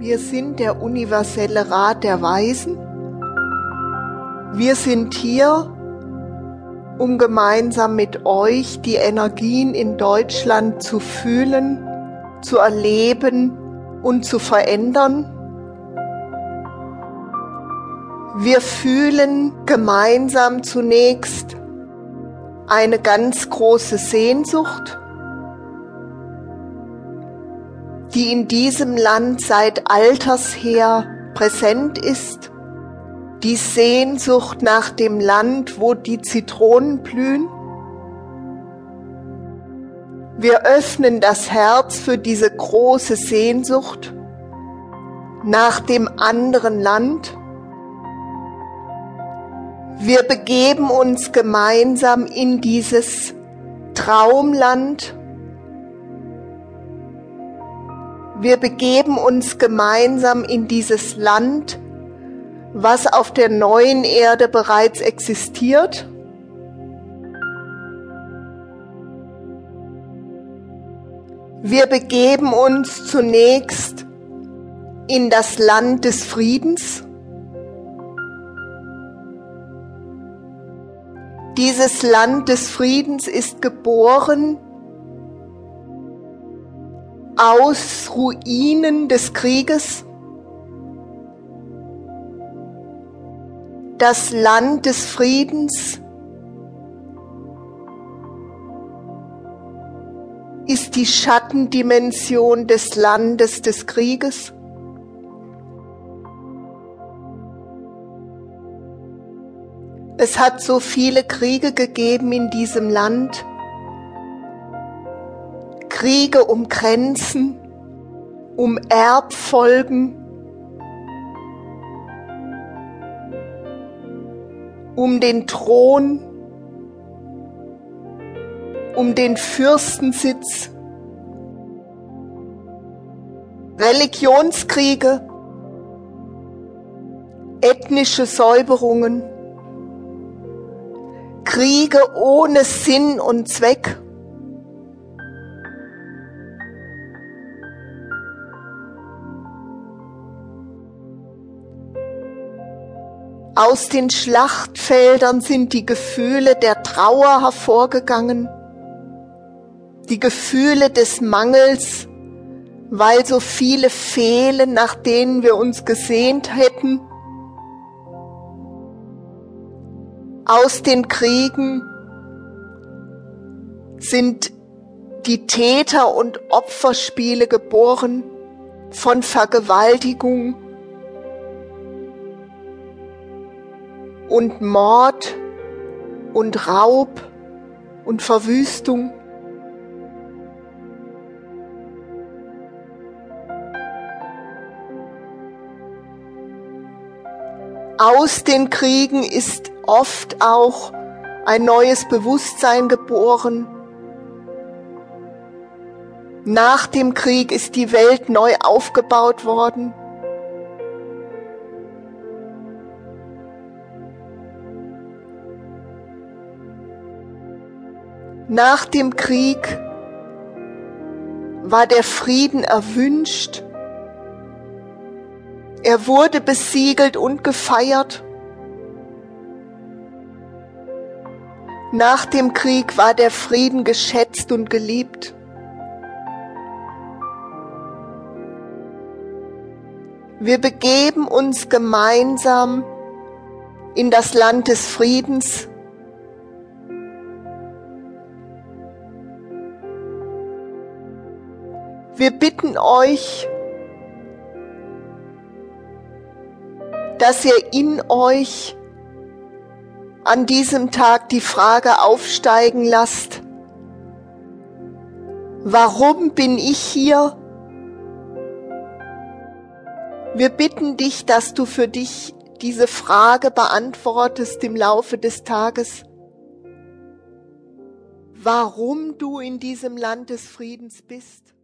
Wir sind der universelle Rat der Weisen. Wir sind hier, um gemeinsam mit euch die Energien in Deutschland zu fühlen, zu erleben und zu verändern. Wir fühlen gemeinsam zunächst eine ganz große Sehnsucht, die in diesem Land seit alters her präsent ist, die Sehnsucht nach dem Land, wo die Zitronen blühen. Wir öffnen das Herz für diese große Sehnsucht nach dem anderen Land wir begeben uns gemeinsam in dieses Traumland. Wir begeben uns gemeinsam in dieses Land, was auf der neuen Erde bereits existiert. Wir begeben uns zunächst in das Land des Friedens. Dieses Land des Friedens ist geboren aus Ruinen des Krieges. Das Land des Friedens ist die Schattendimension des Landes des Krieges. Es hat so viele Kriege gegeben in diesem Land. Kriege um Grenzen, um Erbfolgen, um den Thron, um den Fürstensitz, Religionskriege, ethnische Säuberungen, Kriege ohne Sinn und Zweck. Aus den Schlachtfeldern sind die Gefühle der Trauer hervorgegangen, die Gefühle des Mangels, weil so viele fehlen, nach denen wir uns gesehnt hätten. aus den Kriegen sind die Täter- und Opferspiele geboren von Vergewaltigung und Mord und Raub und Verwüstung. Aus den Kriegen ist oft auch ein neues Bewusstsein geboren. Nach dem Krieg ist die Welt neu aufgebaut worden. Nach dem Krieg war der Frieden erwünscht. Er wurde besiegelt und gefeiert. Nach dem Krieg war der Frieden geschätzt und geliebt. Wir begeben uns gemeinsam in das Land des Friedens. Wir bitten euch, dass ihr in euch an diesem Tag die Frage aufsteigen lasst, warum bin ich hier? Wir bitten dich, dass du für dich diese Frage beantwortest im Laufe des Tages, warum du in diesem Land des Friedens bist.